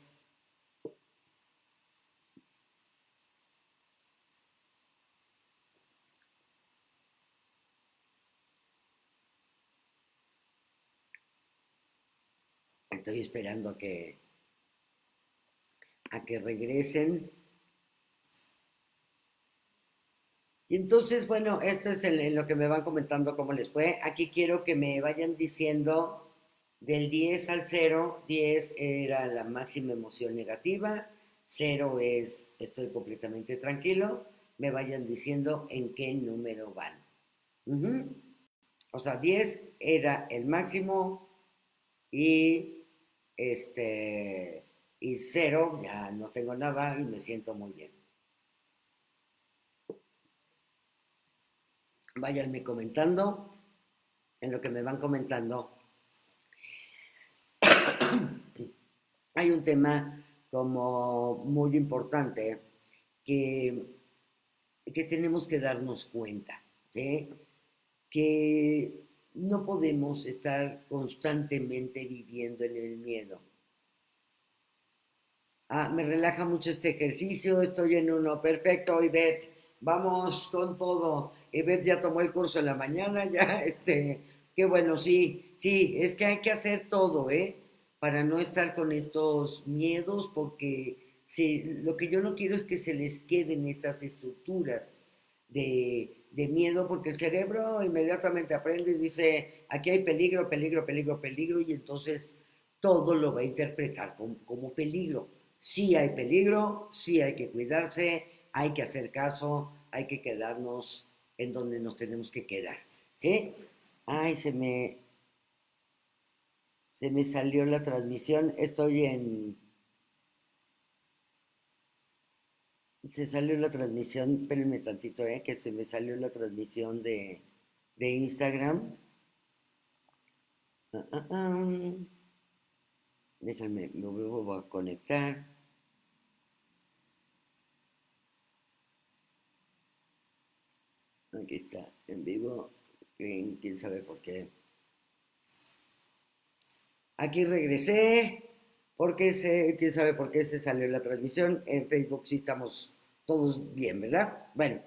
estoy esperando a que, a que regresen. Y entonces, bueno, esto es en, lo que me van comentando cómo les fue. Aquí quiero que me vayan diciendo del 10 al 0, 10 era la máxima emoción negativa, 0 es estoy completamente tranquilo, me vayan diciendo en qué número van. O sea, 10 era el máximo y este, y cero, ya no tengo nada y me siento muy bien. Váyanme comentando, en lo que me van comentando. hay un tema como muy importante que, que tenemos que darnos cuenta, que no podemos estar constantemente viviendo en el miedo. Ah, me relaja mucho este ejercicio, estoy en uno, perfecto, Ivette, vamos con todo. Ivette ya tomó el curso en la mañana, ya, este, qué bueno, sí, sí, es que hay que hacer todo, ¿eh? Para no estar con estos miedos, porque si, lo que yo no quiero es que se les queden estas estructuras de, de miedo, porque el cerebro inmediatamente aprende y dice, aquí hay peligro, peligro, peligro, peligro, y entonces todo lo va a interpretar como peligro. Sí hay peligro, sí hay que cuidarse, hay que hacer caso, hay que quedarnos en donde nos tenemos que quedar. ¿Sí? Ay, se me, se me salió la transmisión. Estoy en... Se salió la transmisión, espérenme tantito, ¿eh? que se me salió la transmisión de, de Instagram. Ah. Déjame, me vuelvo a conectar. Aquí está, en vivo, quién sabe por qué. Aquí regresé, porque se, quién sabe por qué se salió la transmisión. En Facebook sí estamos todos bien, ¿verdad? Bueno,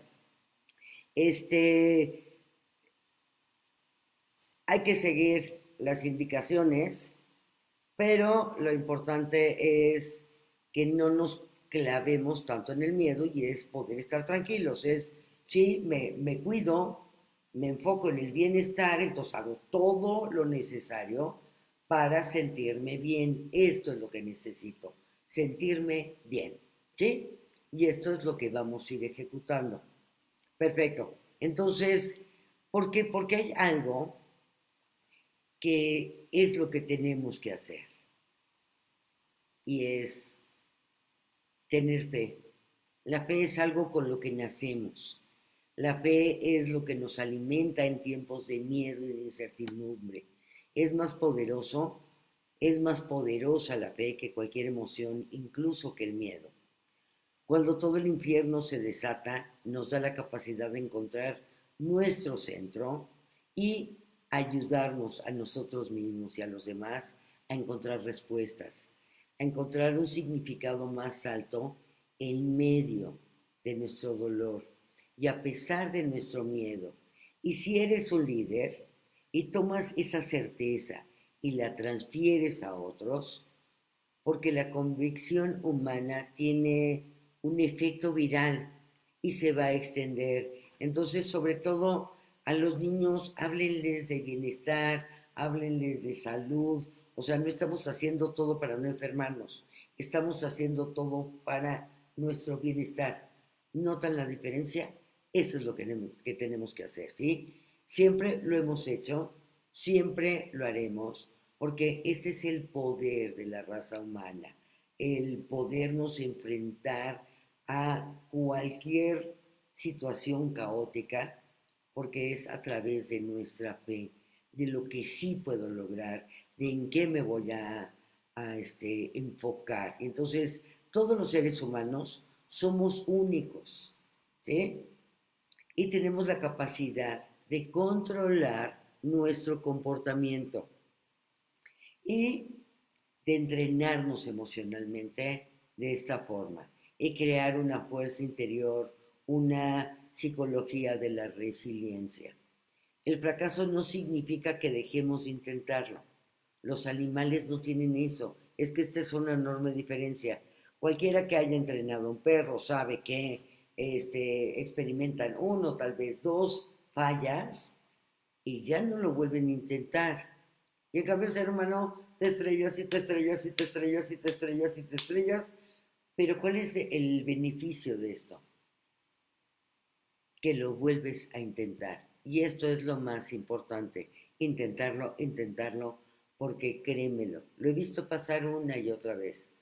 este, hay que seguir las indicaciones, pero lo importante es que no nos clavemos tanto en el miedo y es poder estar tranquilos, es ¿sí? Me, me cuido, me enfoco en el bienestar, entonces hago todo lo necesario para sentirme bien. Esto es lo que necesito, sentirme bien, ¿sí? Y esto es lo que vamos a ir ejecutando. Perfecto. Entonces, ¿por qué? Porque hay algo que es lo que tenemos que hacer. Y es tener fe. La fe es algo con lo que nacemos. La fe es lo que nos alimenta en tiempos de miedo y de incertidumbre. Es más poderoso, es más poderosa la fe que cualquier emoción, incluso que el miedo. Cuando todo el infierno se desata, nos da la capacidad de encontrar nuestro centro y ayudarnos a nosotros mismos y a los demás a encontrar respuestas, a encontrar un significado más alto en medio de nuestro dolor y a pesar de nuestro miedo. Y si eres un líder y tomas esa certeza y la transfieres a otros, porque la convicción humana tiene un efecto viral y se va a extender. Entonces, sobre todo a los niños, háblenles de bienestar, háblenles de salud. O sea, no estamos haciendo todo para no enfermarnos, estamos haciendo todo para nuestro bienestar. ¿Notan la diferencia? Eso es lo que tenemos que hacer, ¿sí? Siempre lo hemos hecho, siempre lo haremos, porque este es el poder de la raza humana, el podernos enfrentar a cualquier situación caótica, porque es a través de nuestra fe, de lo que sí puedo lograr, de en qué me voy a, este, enfocar. Entonces, todos los seres humanos somos únicos, ¿sí? Y tenemos la capacidad de controlar nuestro comportamiento y de entrenarnos emocionalmente de esta forma y crear una fuerza interior, una psicología de la resiliencia. El fracaso no significa que dejemos de intentarlo. Los animales no tienen eso. Es que esta es una enorme diferencia. Cualquiera que haya entrenado a un perro sabe que este, experimentan uno, tal vez dos fallas y ya no lo vuelven a intentar. Y en cambio el ser humano te estrellas y te estrellas y te estrellas y te estrellas y te estrellas. Pero ¿cuál es el beneficio de esto? Que lo vuelves a intentar. Y esto es lo más importante, intentarlo, intentarlo, porque créemelo, lo he visto pasar una y otra vez.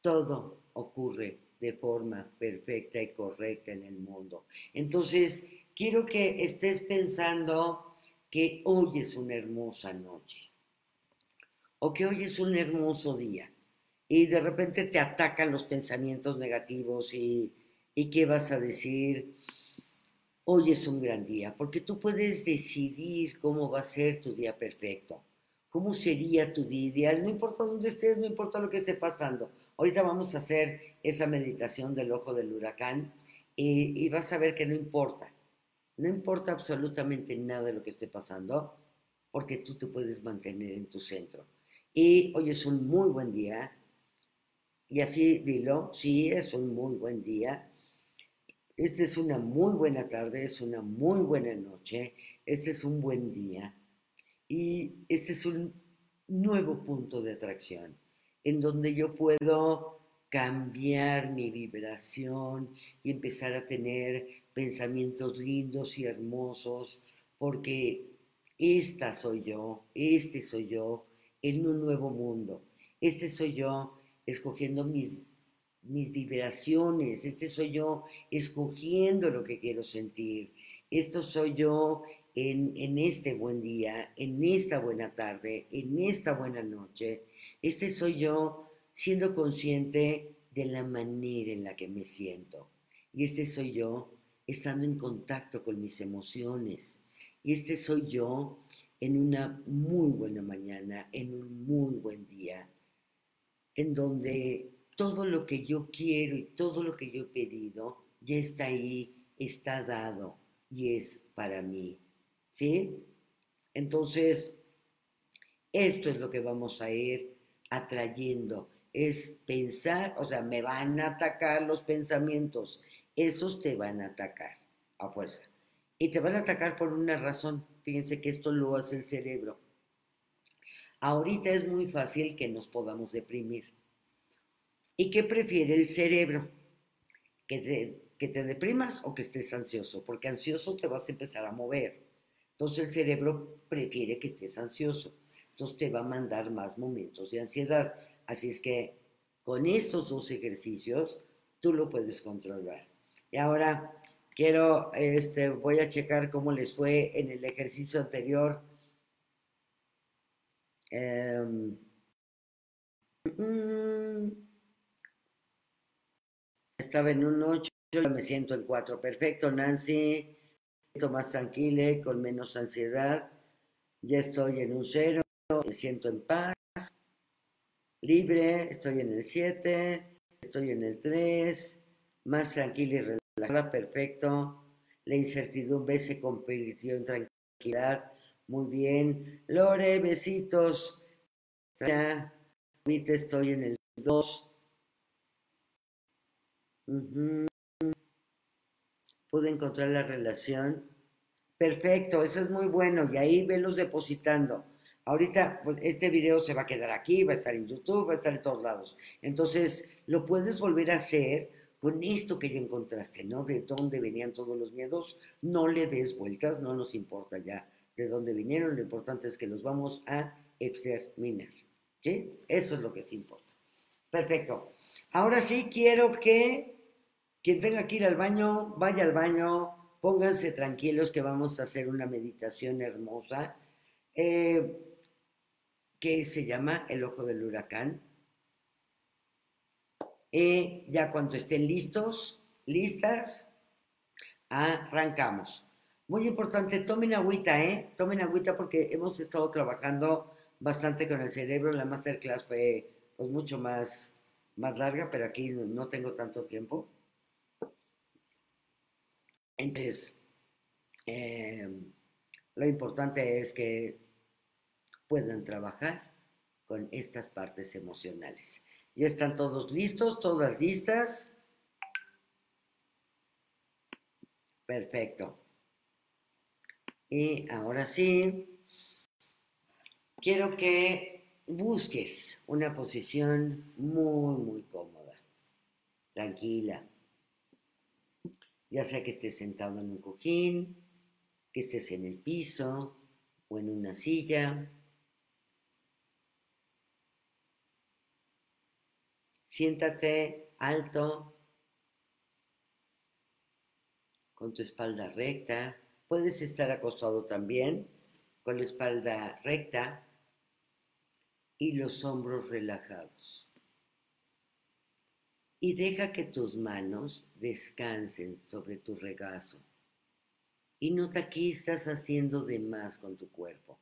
Todo ocurre de forma perfecta y correcta en el mundo. Entonces, quiero que estés pensando que hoy es una hermosa noche o que hoy es un hermoso día y de repente te atacan los pensamientos negativos y, qué vas a decir. Hoy es un gran día, porque tú puedes decidir cómo va a ser tu día perfecto, cómo sería tu día ideal, no importa dónde estés, no importa lo que esté pasando. Ahorita vamos a hacer esa meditación del ojo del huracán y, vas a ver que no importa, no importa absolutamente nada de lo que esté pasando, porque tú te puedes mantener en tu centro. Y hoy es un muy buen día, y así dilo, sí, es un muy buen día. Esta es una muy buena tarde, es una muy buena noche, este es un buen día y este es un nuevo punto de atracción en donde yo puedo cambiar mi vibración y empezar a tener pensamientos lindos y hermosos porque esta soy yo, este soy yo en un nuevo mundo, este soy yo escogiendo mis, mis vibraciones, este soy yo escogiendo lo que quiero sentir, esto soy yo en, en, este buen día, en esta buena tarde, en esta buena noche, este soy yo siendo consciente de la manera en la que me siento. Y este soy yo estando en contacto con mis emociones. Y este soy yo en una muy buena mañana, en un muy buen día, en donde todo lo que yo quiero y todo lo que yo he pedido ya está ahí, está dado y es para mí. ¿Sí? Entonces, esto es lo que vamos a ir atrayendo, es pensar, o sea, me van a atacar los pensamientos, esos te van a atacar a fuerza. Y te van a atacar por una razón, fíjense que esto lo hace el cerebro Ahorita es muy fácil que nos podamos deprimir. ¿Y qué prefiere el cerebro? ¿Que te, que te deprimas o que estés ansioso? Porque ansioso te vas a empezar a mover. Entonces el cerebro prefiere que estés ansioso. Entonces te va a mandar más momentos de ansiedad. Así es que con estos dos ejercicios tú lo puedes controlar. Y ahora quiero, este, voy a checar cómo les fue en el ejercicio anterior Em, mm, estaba en un 8, yo me siento en 4. Perfecto, Nancy. Más tranquila, con menos ansiedad. Ya estoy en un 0, me siento en paz, libre, estoy en el 7, estoy en el 3, más tranquila y relajada, perfecto. La incertidumbre se convirtió en tranquilidad muy bien. Lore, besitos. Estoy en el 2. Pude encontrar la relación. Perfecto, eso es muy bueno. Y ahí velos depositando. Ahorita pues, este video se va a quedar aquí, va a estar en YouTube, va a estar en todos lados. Entonces, lo puedes volver a hacer con esto que ya encontraste, ¿no? De dónde venían todos los miedos. No le des vueltas, no nos importa ya de dónde vinieron, lo importante es que los vamos a exterminar. ¿Sí? Eso es lo que sí importa. Perfecto. Ahora sí quiero que quien tenga que ir al baño, vaya al baño, pónganse tranquilos que vamos a hacer una meditación hermosa eh, que se llama el ojo del huracán. Y ya cuando estén listos, listas, arrancamos. Muy importante, tomen agüita, ¿eh? Tomen agüita porque hemos estado trabajando bastante con el cerebro. La masterclass fue pues mucho más, más larga, pero aquí no tengo tanto tiempo. Entonces, eh, lo importante es que puedan trabajar con estas partes emocionales. ¿Ya están todos listos? ¿Todas listas? Perfecto. Y ahora sí, quiero que busques una posición muy, muy cómoda, tranquila. Ya sea que estés sentado en un cojín, que estés en el piso o en una silla. Siéntate alto, con tu espalda recta, Puedes estar acostado también con la espalda recta y los hombros relajados. y deja que tus manos descansen sobre tu regazo. Y nota que estás haciendo de más con tu cuerpo.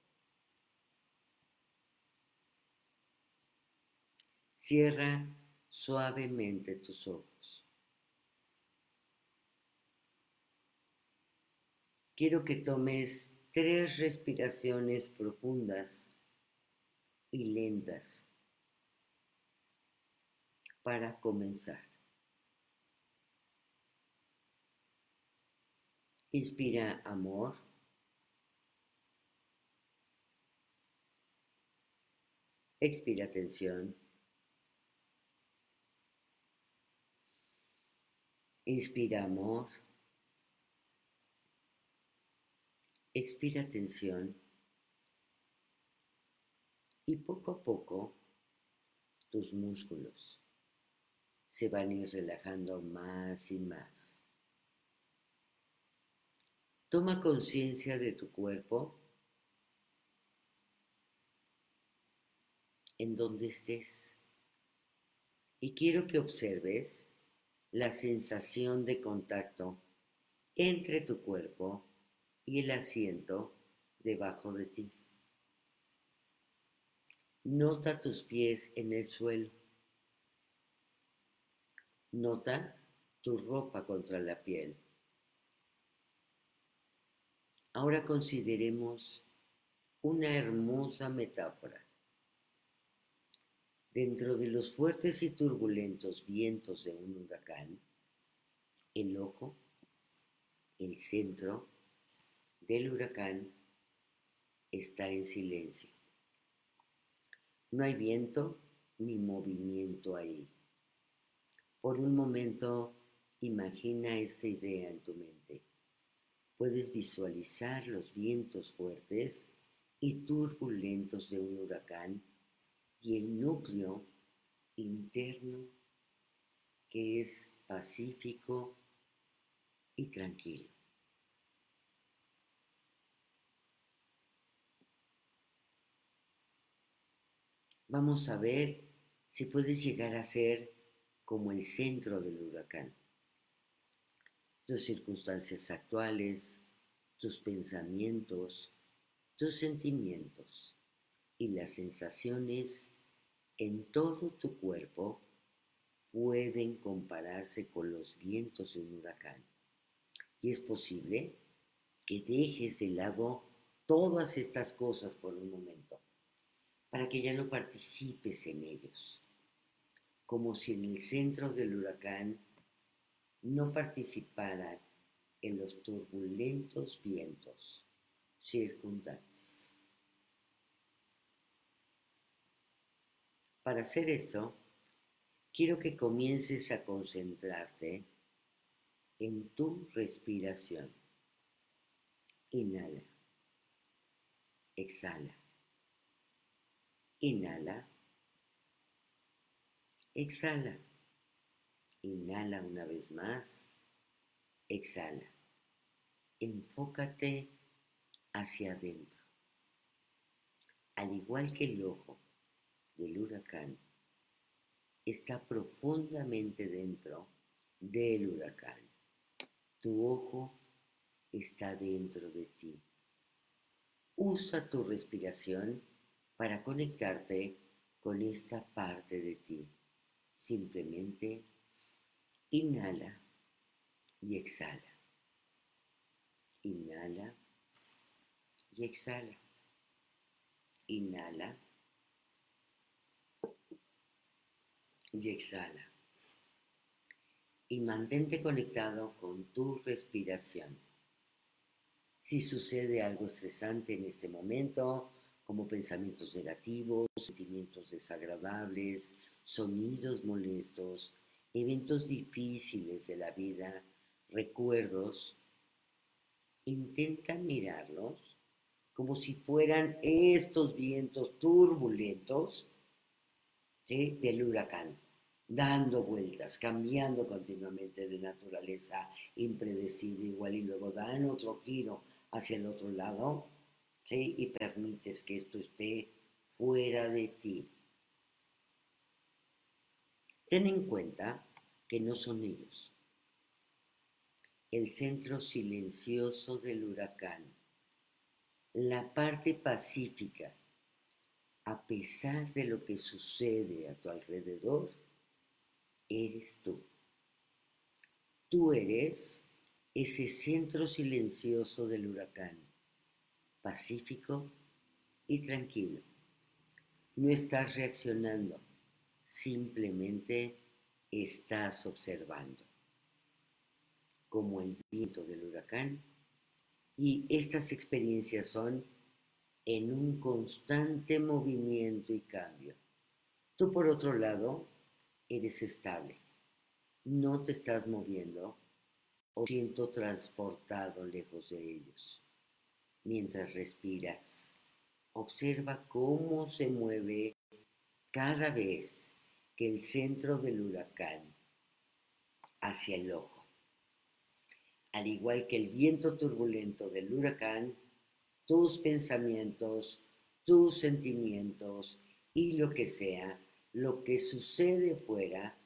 Cierra suavemente tus ojos. Quiero que tomes tres respiraciones profundas y lentas para comenzar. Inspira amor. Expira tensión. Inspira amor. Expira tensión. Y poco a poco tus músculos se van a ir relajando más y más. Toma conciencia de tu cuerpo en donde estés. Y quiero que observes la sensación de contacto entre tu cuerpo y el asiento debajo de ti. Nota tus pies en el suelo. Nota tu ropa contra la piel. Ahora consideremos una hermosa metáfora. Dentro de los fuertes y turbulentos vientos de un huracán, el ojo, el centro del huracán, está en silencio. No hay viento ni movimiento ahí. Por un momento, imagina esta idea en tu mente. Puedes visualizar los vientos fuertes y turbulentos de un huracán y el núcleo interno que es pacífico y tranquilo. Vamos a ver si puedes llegar a ser como el centro del huracán. Tus circunstancias actuales, tus pensamientos, tus sentimientos y las sensaciones en todo tu cuerpo pueden compararse con los vientos de un huracán. Y es posible que dejes de lado todas estas cosas por un momento, para que ya no participes en ellos como si en el centro del huracán no participaran en los turbulentos vientos circundantes. Para hacer esto, quiero que comiences a concentrarte en tu respiración. Inhala. Exhala. Inhala. Exhala. Inhala una vez más. Exhala. Enfócate hacia adentro. Al igual que el ojo del huracán, está profundamente dentro del huracán. Tu ojo está dentro de ti. Usa tu respiración para conectarte con esta parte de ti. Simplemente inhala y exhala. Inhala y exhala. Inhala y exhala. Y mantente conectado con tu respiración. Si sucede algo estresante en este momento, como pensamientos negativos, sentimientos desagradables, sonidos molestos, eventos difíciles de la vida, recuerdos, intenta mirarlos como si fueran estos vientos turbulentos del huracán, dando vueltas, cambiando continuamente de naturaleza impredecible igual y luego dan otro giro hacia el otro lado y permites que esto esté fuera de ti, Ten en cuenta que no son ellos. El centro silencioso del huracán, la parte pacífica, a pesar de lo que sucede a tu alrededor, eres tú. Tú eres ese centro silencioso del huracán, pacífico y tranquilo. No estás reaccionando, simplemente estás observando, como el viento del huracán. Y estas experiencias son en un constante movimiento y cambio. Tú, por otro lado, eres estable. No te estás moviendo o siento transportado lejos de ellos. Mientras respiras, observa cómo se mueve cada vez que el centro del huracán hacia el ojo. Al igual que el viento turbulento del huracán, tus pensamientos, tus sentimientos y lo que sea, lo que sucede fuera,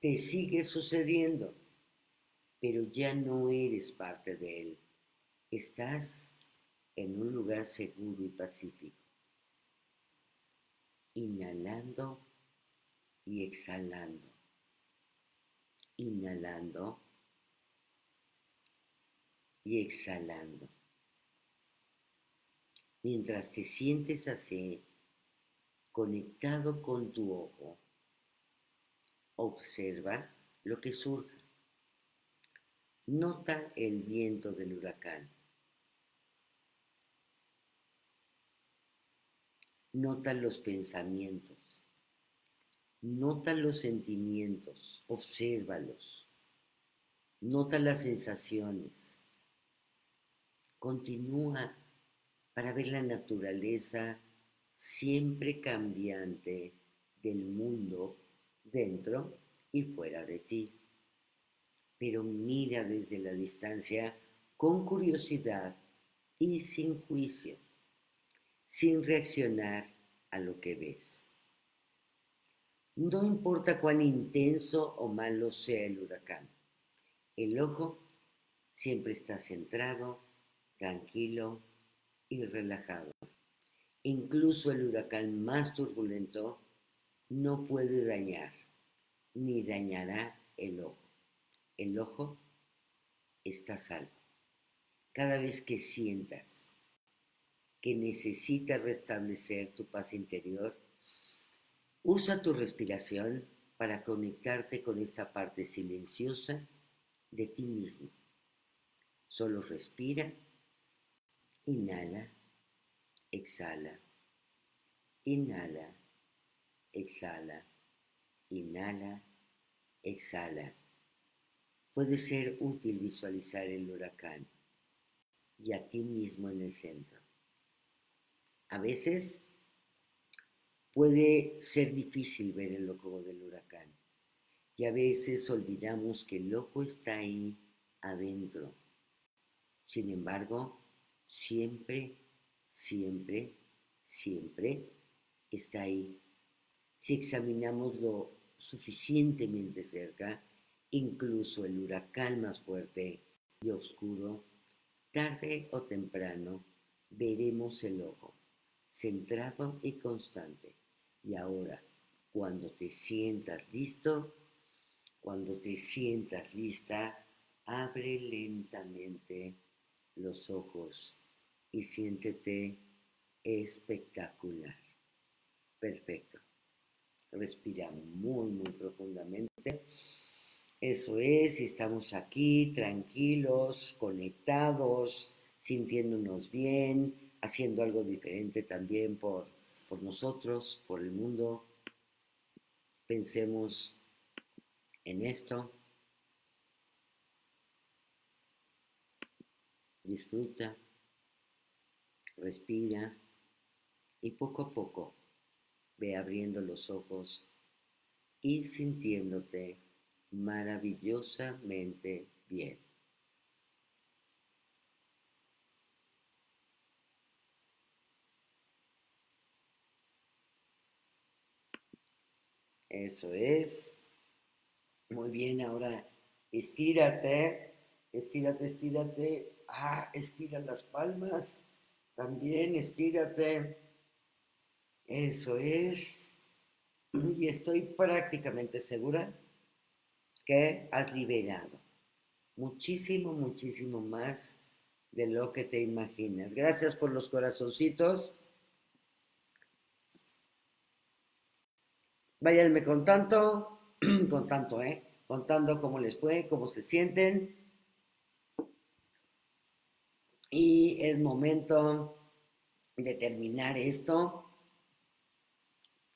te sigue sucediendo, pero ya no eres parte de él. Estás en un lugar seguro y pacífico, inhalando y exhalando, inhalando y exhalando. Mientras te sientes así, conectado con tu ojo, observa lo que surja. Nota el viento del huracán. Nota los pensamientos. Nota los sentimientos. Obsérvalos. Nota las sensaciones. Continúa para ver la naturaleza siempre cambiante del mundo dentro y fuera de ti. Pero mira desde la distancia con curiosidad y sin juicio, sin reaccionar a lo que ves. No importa cuán intenso o malo sea el huracán, el ojo siempre está centrado, tranquilo y relajado. Incluso el huracán más turbulento no puede dañar, ni dañará el ojo. El ojo está salvo. Cada vez que sientas que necesitas restablecer tu paz interior, usa tu respiración para conectarte con esta parte silenciosa de ti mismo. Solo respira Inhala, exhala, inhala, exhala, inhala, exhala. Puede ser útil visualizar el huracán y a ti mismo en el centro. A veces puede ser difícil ver el ojo del huracán y a veces olvidamos que el ojo está ahí adentro. Sin embargo, siempre, siempre, siempre está ahí. Si examinamos lo suficientemente cerca, incluso el huracán más fuerte y oscuro, tarde o temprano veremos el ojo, centrado y constante. Y ahora, cuando te sientas listo, cuando te sientas lista, abre lentamente los ojos y siéntete espectacular. Perfecto. Respira muy, muy profundamente. Eso es, estamos aquí tranquilos, conectados, sintiéndonos bien, haciendo algo diferente también por, por nosotros, por el mundo. Pensemos en esto. Disfruta respira y poco a poco ve abriendo los ojos y sintiéndote maravillosamente bien. Eso es. Muy bien, ahora estírate, estírate, estírate. Ah, estira las palmas. También estírate. Eso es. Y estoy prácticamente segura que has liberado muchísimo, muchísimo más de lo que te imaginas. Gracias por los corazoncitos. Váyanme contando, contando, ¿eh? Contando cómo les fue, cómo se sienten. Y es momento de terminar esto.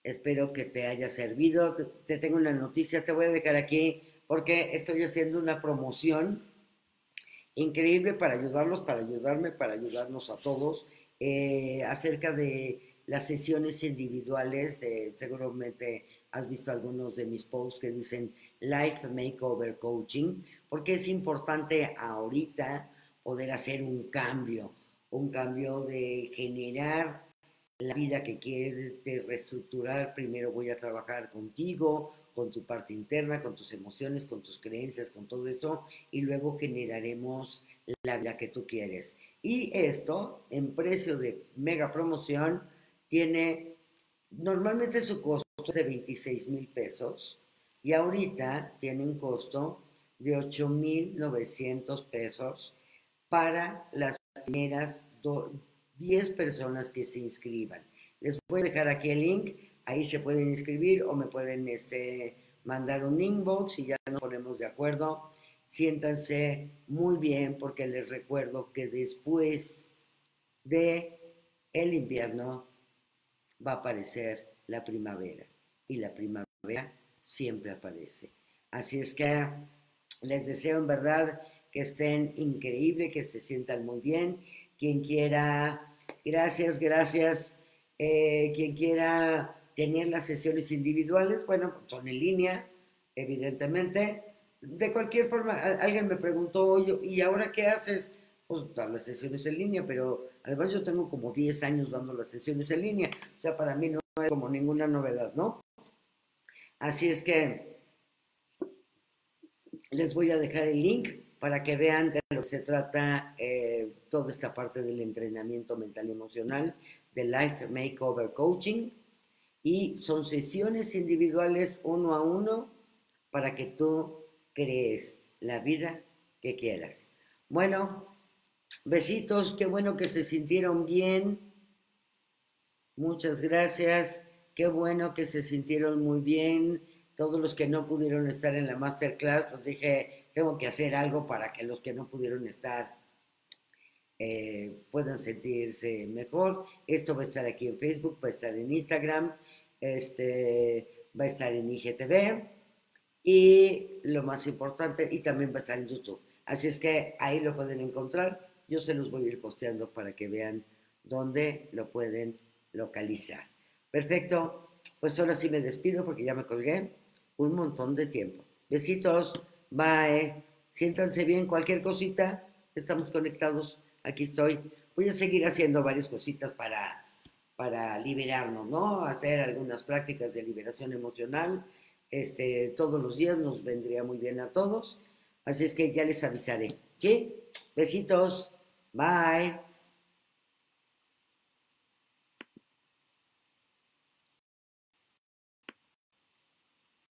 Espero que te haya servido. Te, tengo una noticia, te voy a dejar aquí porque estoy haciendo una promoción increíble para ayudarlos, para ayudarme, para ayudarnos a todos, eh, acerca de las sesiones individuales. seguramente has visto algunos de mis posts que dicen Life Makeover Coaching, porque es importante ahorita poder hacer un cambio, un cambio de generar la vida que quieres, de reestructurar. Primero voy a trabajar contigo, con tu parte interna, con tus emociones, con tus creencias, con todo eso, y luego generaremos la vida que tú quieres. Y esto, en precio de mega promoción, tiene normalmente su costo de 26 mil pesos y ahorita tiene un costo de 8 mil 900 pesos para las primeras 10 personas que se inscriban. Les voy a dejar aquí el link ahí se pueden inscribir o me pueden este, mandar un inbox y ya nos ponemos de acuerdo. Siéntanse muy bien porque les recuerdo que después de el invierno va a aparecer la primavera y la primavera siempre aparece. Así es que les deseo en verdad que estén increíbles, que se sientan muy bien. Quien quiera, gracias, gracias. Eh, quien quiera tener las sesiones individuales, bueno, son en línea, evidentemente. De cualquier forma, alguien me preguntó, ¿y ahora qué haces? Pues dar las sesiones en línea, pero además yo tengo como 10 años dando las sesiones en línea, o sea, para mí no es como ninguna novedad, ¿no? Así es que les voy a dejar el link para que vean de lo que se trata eh, toda esta parte del entrenamiento mental y emocional, de Life Makeover Coaching y son sesiones individuales uno a uno para que tú crees la vida que quieras. Bueno, besitos, qué bueno que se sintieron bien. Muchas gracias, qué bueno que se sintieron muy bien. Todos los que no pudieron estar en la masterclass, pues dije, tengo que hacer algo para que los que no pudieron estar eh, puedan sentirse mejor. Esto va a estar aquí en Facebook, va a estar en Instagram este, va a estar en IGTV y lo más importante, y también va a estar en YouTube. Así es que ahí lo pueden encontrar. Yo se los voy a ir posteando para que vean dónde lo pueden localizar. Perfecto, pues ahora sí me despido porque ya me colgué un montón de tiempo. Besitos, bye, siéntanse bien, cualquier cosita, estamos conectados, aquí estoy. Voy a seguir haciendo varias cositas para para liberarnos, ¿no? Hacer algunas prácticas de liberación emocional. Este, todos los días nos vendría muy bien a todos. Así es que ya les avisaré. ¿Sí? Besitos. Bye.